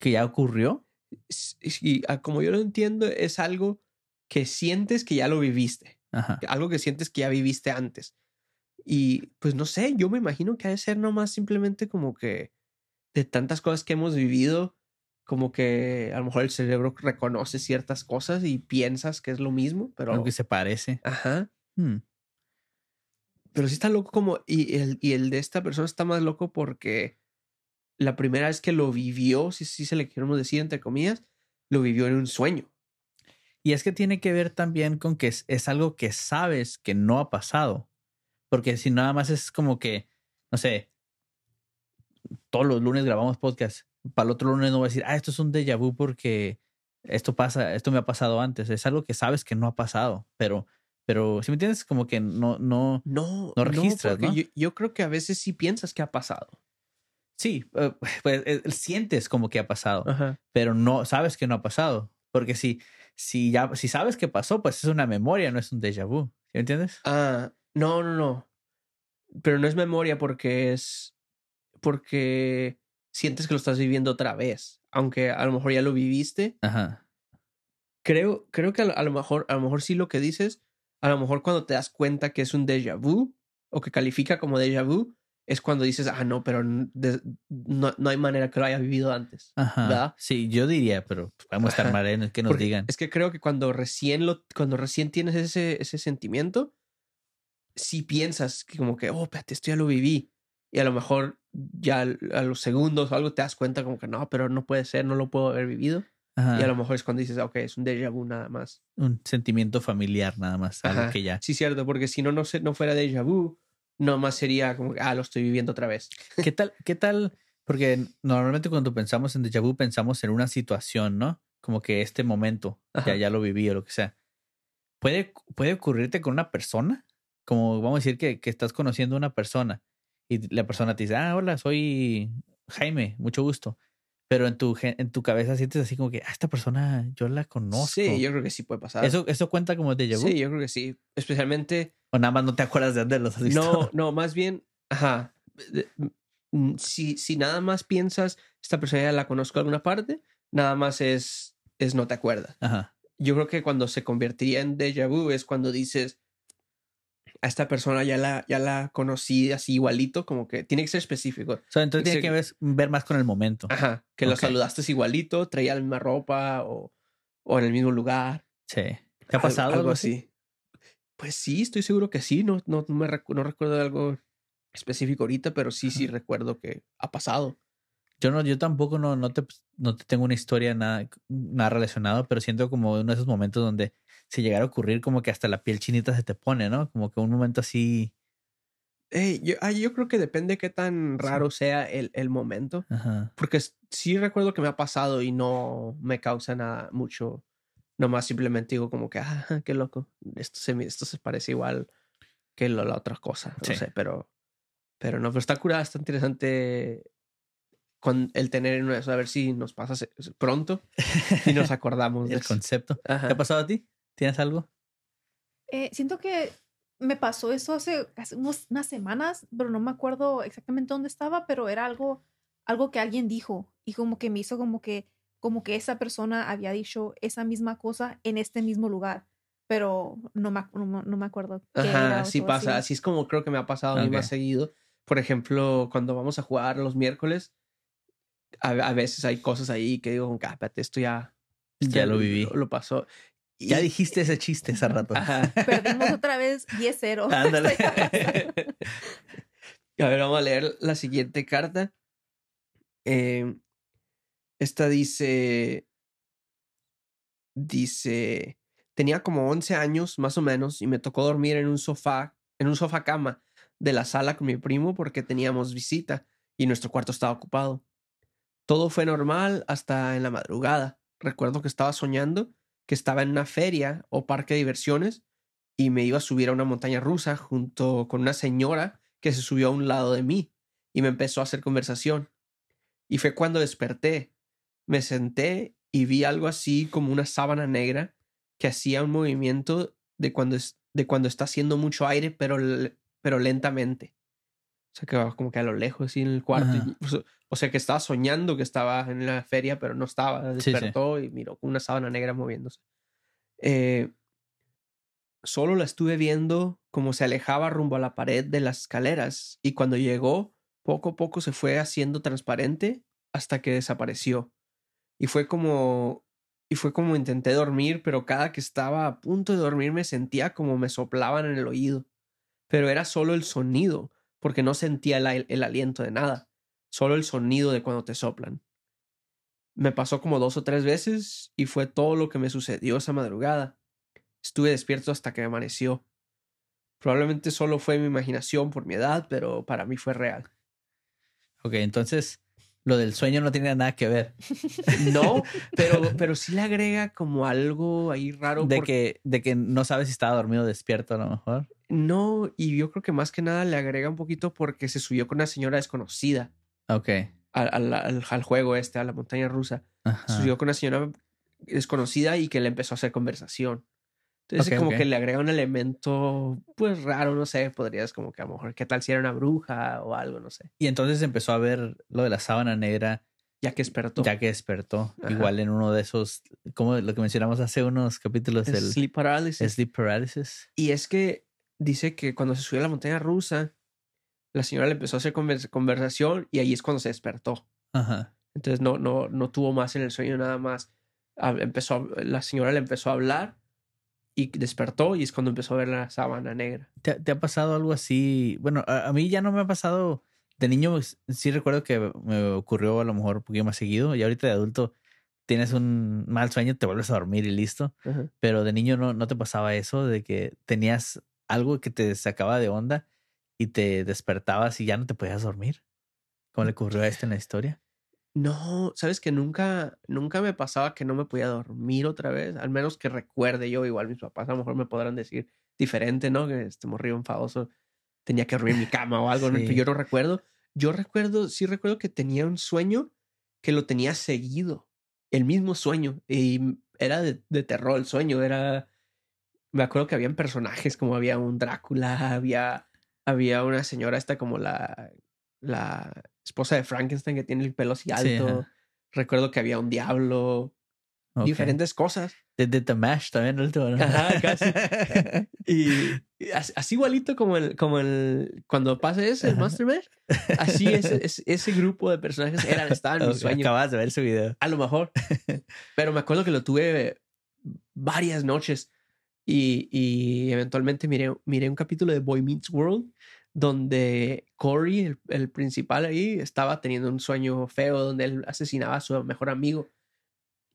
que ya ocurrió. S- Y ah, como yo lo entiendo, es algo que sientes que ya lo viviste. Ajá. Algo que sientes que ya viviste antes. Y pues no sé, yo me imagino que ha de ser nomás simplemente como que de tantas cosas que hemos vivido, como que a lo mejor el cerebro reconoce ciertas cosas y piensas que es lo mismo, pero... Algo que se parece. Ajá. Hmm. Pero sí está loco como... Y el, y el de esta persona está más loco porque la primera vez que lo vivió, si, si se le queremos decir entre comillas, lo vivió en un sueño. Y es que tiene que ver también con que es, es algo que sabes que no ha pasado. Porque si nada más es como que, no sé, todos los lunes grabamos podcast. Para el otro lunes no voy a decir, ah, esto es un déjà vu porque esto pasa, esto me ha pasado antes. Es algo que sabes que no ha pasado. Pero, pero si me entiendes, como que no, no. No, No registras, ¿no? Yo, yo creo que a veces sí piensas que ha pasado. Sí, eh, pues eh, sientes como que ha pasado. Ajá. pero no sabes que no ha pasado. Porque si, si ya, si sabes que pasó, pues es una memoria, no es un déjà vu. ¿Sí me entiendes? Ah, no, no, no. Pero no es memoria porque es. Porque sientes que lo estás viviendo otra vez. Aunque a lo mejor ya lo viviste. Ajá. Creo, creo que a lo, a lo mejor, a lo mejor sí lo que dices, a lo mejor cuando te das cuenta que es un déjà vu o que califica como déjà vu, es cuando dices, ah, no, pero de- no, no hay manera que lo haya vivido antes. Ajá. ¿Verdad? Sí, yo diría, pero podemos estar Ajá. mal en el que nos Porque digan. Es que creo que cuando recién lo, cuando recién tienes ese, ese sentimiento, sí piensas que como que, oh, espérate, esto ya lo viví. Y a lo mejor ya a los segundos o algo te das cuenta como que no, pero no puede ser, no lo puedo haber vivido. Ajá. Y a lo mejor es cuando dices, ok, es un déjà vu nada más. Un sentimiento familiar nada más. Algo Ajá. que ya. Sí, cierto, porque si no, no, se- no fuera déjà vu, nomás sería como ah, lo estoy viviendo otra vez. ¿Qué tal? ¿Qué tal? Porque normalmente cuando pensamos en déjà vu pensamos en una situación, ¿no? Como que este momento, Ajá. ya, ya lo viví o lo que sea. ¿Puede, ¿Puede ocurrirte con una persona? Como vamos a decir que, que estás conociendo a una persona y la persona te dice, ah, hola, soy Jaime, mucho gusto. Pero en tu, en tu cabeza sientes así como que, ah, esta persona yo la conozco. Sí, yo creo que sí puede pasar. ¿Eso, ¿Eso cuenta como déjà vu? Sí, yo creo que sí. Especialmente ¿O nada más no te acuerdas de dónde los has visto? No, no, más bien, ajá. de- mm, Si, si nada más piensas, esta persona ya la conozco de alguna parte, nada más es, es no te acuerdas. Ajá. Yo creo que cuando se convertiría en déjà vu es cuando dices, a esta persona ya la, ya la conocí así igualito, como que tiene que ser específico. O sea, entonces tiene que ver, ver más con el momento. Ajá, que lo saludaste igualito, traía la misma ropa o, o en el mismo lugar. Sí. ¿Te ha pasado algo así? Pues sí, estoy seguro que sí. No, no, no me recu- no recuerdo de algo específico ahorita, pero sí, sí recuerdo que ha pasado. Yo no, yo tampoco no, no te, no te tengo una historia nada, nada relacionado, pero siento como uno de esos momentos donde si llegara a ocurrir como que hasta la piel chinita se te pone, ¿no? Como que un momento así Eh, yo, ah, yo creo que depende qué tan raro sea el, el momento. Ajá. Porque sí recuerdo que me ha pasado y no me causa nada mucho. Nomás simplemente digo como que, ah, qué loco. Esto se, esto se parece igual que lo- la otra cosa. No Sí. sé, pero, pero no, pero está curada, está interesante con el tener de eso, a ver si nos pasa pronto y nos acordamos de El eso. concepto. Ajá. ¿Te ha pasado a ti? ¿Tienes algo? Eh, siento que me pasó eso hace, hace unos- unas semanas, pero no me acuerdo exactamente dónde estaba, pero era algo, algo que alguien dijo y como que me hizo como que, como que esa persona había dicho esa misma cosa en este mismo lugar, pero no me, no, me- no me acuerdo. qué Ajá, sí pasa. Así es como creo que me ha pasado a mí más seguido. Por ejemplo, cuando vamos a jugar los miércoles, a, a veces hay cosas ahí que digo, que, "Ah, espérate, esto ya, esto Ya lo viví. Lo, pasó. Ya dijiste ese chiste hace rato. Ajá. Perdimos otra vez 10-0. Ándale. a ver, vamos a leer la siguiente carta. Eh, esta dice. Dice. Tenía como 11 años, más o menos, y me tocó dormir en un sofá, en un sofá cama de la sala con mi primo porque teníamos visita y nuestro cuarto estaba ocupado. Todo fue normal hasta en la madrugada. Recuerdo que estaba soñando que estaba en una feria o parque de diversiones y me iba a subir a una montaña rusa junto con una señora que se subió a un lado de mí y me empezó a hacer conversación. Y fue cuando desperté. Me senté y vi algo así como una sábana negra que hacía un movimiento de cuando, es, de cuando está haciendo mucho aire, pero, pero lentamente. O sea, que como que a lo lejos, así en el cuarto. Y- o o sea, que estaba soñando que estaba en la feria, pero no estaba. Sí, sí. Despertó y miró con una sábana negra moviéndose. Eh, solo la estuve viendo como se alejaba rumbo a la pared de las escaleras y cuando llegó, poco a poco se fue haciendo transparente hasta que desapareció. Y fue como y fue como intenté dormir, pero cada que estaba a punto de dormir me sentía como me soplaban en el oído. Pero era solo el sonido, porque no sentía el aliento de nada, solo el sonido de cuando te soplan. Me pasó como dos o tres veces y fue todo lo que me sucedió esa madrugada. Estuve despierto hasta que amaneció. Probablemente solo fue mi imaginación por mi edad, pero para mí fue real. Ok, entonces lo del sueño no tiene nada que ver. No, pero, pero sí le agrega como algo ahí raro. De porque- que, de que no sabes si estaba dormido o despierto a lo mejor. No, y yo creo que más que nada le agrega un poquito porque se subió con una señora desconocida Ok. al, al- al- al juego este, a la montaña rusa. Ajá. Subió con una señora desconocida y que le empezó a hacer conversación. Entonces Ok, como que le agrega un elemento pues raro, no sé, podrías como que a lo mejor qué tal si era una bruja o algo, no sé. Y entonces empezó a ver lo de la sábana negra Ya que despertó. ya que despertó. Ajá. Igual en uno de esos, como lo que mencionamos hace unos capítulos El del sleep paralysis. sleep paralysis. Y es que dice que cuando se subió a la montaña rusa, la señora le empezó a hacer convers- conversación y ahí es cuando se despertó. Ajá. Entonces no, no, no tuvo más en el sueño nada más. Empezó, la señora le empezó a hablar y despertó y es cuando empezó a ver la sábana negra. ¿Te, te ha pasado algo así? Bueno, a, a mí ya no me ha pasado. De niño pues, sí recuerdo que me ocurrió a lo mejor un poquito más seguido. Y ahorita de adulto tienes un mal sueño, te vuelves a dormir y listo. Ajá. Pero de niño no, no te pasaba eso, de que tenías algo que te sacaba de onda y te despertabas y ya no te podías dormir. ¿Cómo le ocurrió a este en la historia? No, sabes que nunca, nunca me pasaba que no me podía dormir otra vez, al menos que recuerde yo, igual mis papás a lo mejor me podrán decir diferente, ¿no? Que este morrillo enfadoso tenía que dormir en mi cama o algo, ¿no? Sí. Pero yo no recuerdo. Yo recuerdo, sí recuerdo que tenía un sueño que lo tenía seguido, el mismo sueño, y era de, de terror el sueño, era, me acuerdo que habían personajes como había un Drácula, había, había una señora esta como la, la esposa de Frankenstein que tiene el pelo así Sí, alto. ajá. Recuerdo que había un diablo, Ok. diferentes cosas. De, de The Mash también, el último, ¿no? Ajá, casi. Y y así, así igualito como el, como el, cuando pasa ese, el. Monster Mash, así ese, ese, ese grupo de personajes eran, estaban en mi Ok, sueño. Acabas de ver su video. A lo mejor. Pero me acuerdo que lo tuve varias noches y, y eventualmente miré, miré un capítulo de Boy Meets World donde Corey, el, el principal ahí, estaba teniendo un sueño feo donde él asesinaba a su mejor amigo.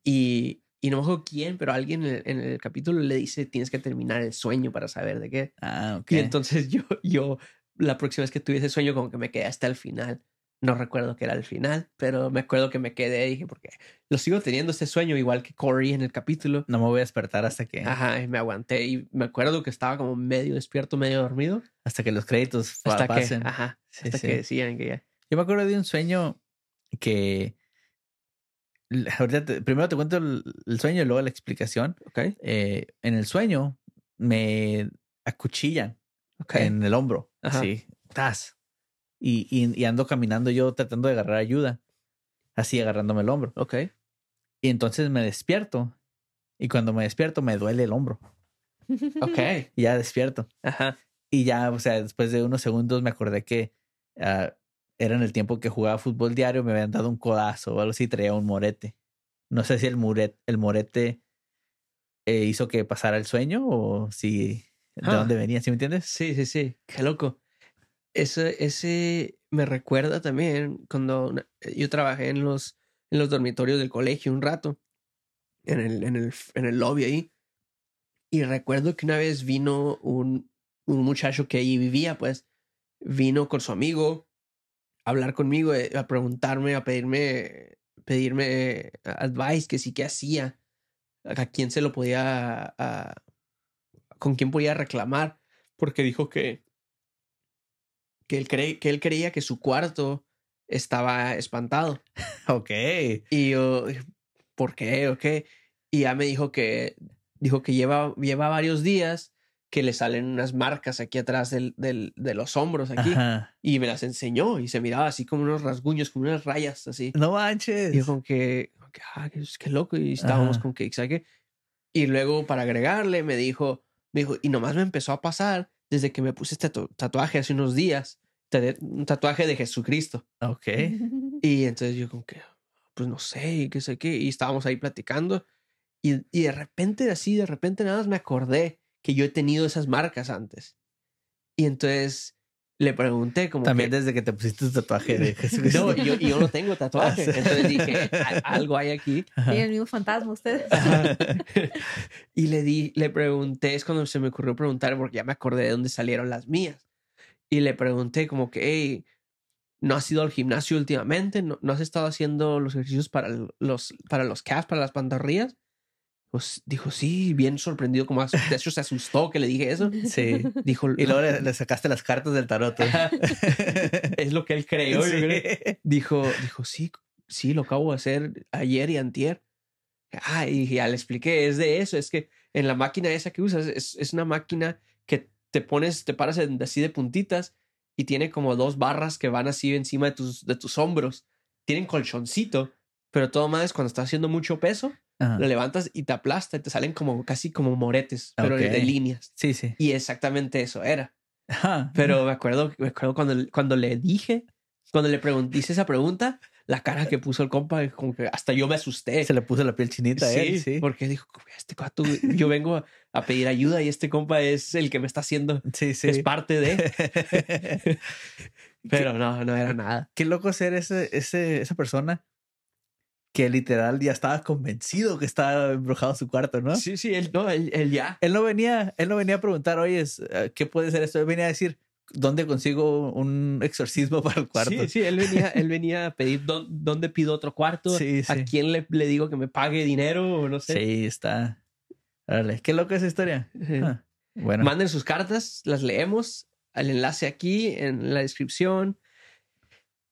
Y, y no me acuerdo quién, pero alguien en el, en el capítulo le dice, tienes que terminar el sueño para saber de qué. Ah, ok. Y entonces yo, yo la próxima vez que tuve ese sueño, como que me quedé hasta el final. No recuerdo que era el final, pero me acuerdo que me quedé, dije, porque lo sigo teniendo este sueño, igual que Corey en el capítulo. No me voy a despertar hasta que, Ajá, y me aguanté y me acuerdo que estaba como medio despierto, medio dormido. hasta que los créditos Hasta que, pasen. ajá, Sí, hasta sí. que decían que ya. Yo me acuerdo de un sueño que. Ahorita te- primero te cuento el, el sueño y luego la explicación. Ok, Eh, en el sueño me acuchillan ok. en el hombro. Ajá. Así, tas. Y, y, y ando caminando yo tratando de agarrar ayuda. Así agarrándome el hombro. Ok. Y entonces me despierto. Y cuando me despierto me duele el hombro. Ok. Y ya despierto. Ajá. Y ya, o sea, después de unos segundos me acordé que ah, era en el tiempo que jugaba fútbol diario, me habían dado un codazo o algo así, traía un morete. No sé si el, muret, el morete eh, hizo que pasara el sueño o si de Ah. dónde venía, ¿sí me entiendes? Sí, sí, sí. Qué loco. Ese, ese me recuerda también cuando una- yo trabajé en los, en los dormitorios del colegio un rato, en el, en el, en el lobby ahí. Y recuerdo que una vez vino un, un muchacho que ahí vivía, pues, vino con su amigo a hablar conmigo, eh, a preguntarme, a pedirme, pedirme advice, que sí que hacía, a quién se lo podía, a- con quién podía reclamar, porque dijo que, que, él cree, que él creía que su cuarto estaba espantado. Ok. Y yo, ¿por qué? ¿O qué? Y ya me dijo que, dijo que lleva, lleva varios días que le salen unas marcas aquí atrás del, del- de los hombros aquí. Ajá. Y me las enseñó y se miraba así como unos rasguños, como unas rayas así. No manches. Y yo como que, que, ah, qué, qué loco. Y estábamos Ajá. con que, ¿sabes qué? Y luego para agregarle me dijo, me dijo, y nomás me empezó a pasar desde que me puse este tatu- tatuaje hace unos días, un tatuaje de Jesucristo. Ok. Y entonces yo como que, pues no sé, y qué sé qué. Y estábamos ahí platicando. Y, y de repente, así, de repente nada más me acordé que yo he tenido esas marcas antes. Y entonces le pregunté como También que... desde que te pusiste tu tatuaje de Jesucristo. No, y yo, y yo no tengo tatuaje. Ah. Entonces dije, "Al- algo hay aquí. Ajá. Tienen el mismo fantasma ustedes. y le di, le pregunté, es cuando se me ocurrió preguntar, porque ya me acordé de dónde salieron las mías. Y le pregunté como que, hey, ¿no has ido al gimnasio últimamente? ¿No, no has estado haciendo los ejercicios para los, para los calves, para las pantorrillas? Pues dijo, sí, bien sorprendido, como de hecho se asustó que le dije eso. Sí. Dijo, Y luego le, le sacaste las cartas del tarot. ¿eh? Es lo que él creyó. Sí. Dijo, dijo, sí, sí, lo acabo de hacer ayer y antier. Ah, y ya le expliqué, es de eso, es que en la máquina esa que usas es, es una máquina que te pones, te paras en- así de puntitas y tiene como dos barras que van así encima de tus, de tus hombros. Tienen colchoncito, pero todo más es cuando estás haciendo mucho peso, Ajá. lo levantas y te aplasta y te salen como casi como moretes, pero de- líneas. Sí, sí. Y exactamente eso era. Ajá. Pero me acuerdo, me acuerdo cuando, cuando le dije, cuando le pregunté hice esa pregunta, la cara que puso el compa, como que hasta yo me asusté. se le puso la piel chinita a él, sí. porque dijo, este cuate, yo vengo a, a pedir ayuda y este compa es el que me está haciendo, Sí, sí. es parte de. Pero no, no era nada. Qué loco ser ese, ese, esa persona que literal ya estaba convencido que estaba embrujado su cuarto, ¿no? Sí, sí, él, no, él, él ya. Él no venía, él no venía a preguntar, oye, eh, ¿qué puede ser esto? Él venía a decir, ¿dónde consigo un exorcismo para el cuarto? Sí, sí, él venía, él venía a pedir dó- dónde pido otro cuarto, Sí, sí. a quién le, le digo que me pague dinero o no sé. Sí, está. Órale, qué loca esa historia. Sí. Ah, bueno, Manden sus cartas, las leemos. El enlace aquí en la descripción.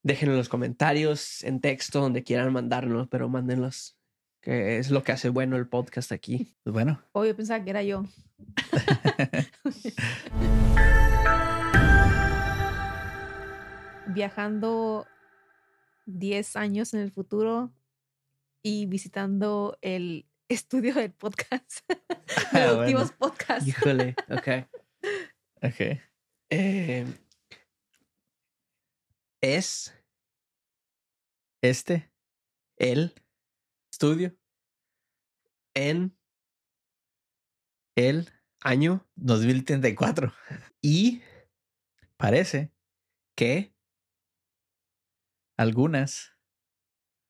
Dejen en los comentarios, en texto, donde quieran mandarnos, pero mándenlos. Que es lo que hace bueno el podcast aquí. pues bueno. Oh, yo pensaba que era yo. Viajando 10 años en el futuro y visitando el estudio del podcast. de Ah, los bueno. últimos podcasts. Híjole, ok. Ok. Eh, es Este el estudio, en el año 2034, y parece que algunas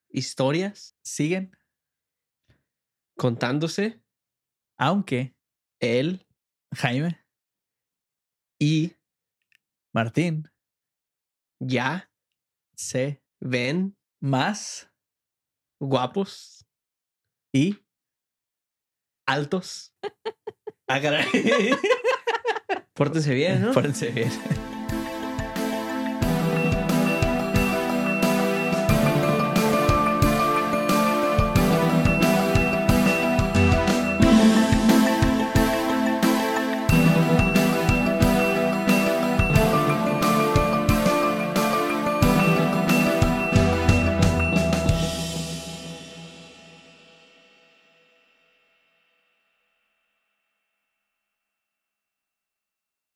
historias siguen, contándose aunque el Jaime y Martín, Ya, sé ven, más guapos, y altos. Pórtense bien, ¿no? Pórtense bien.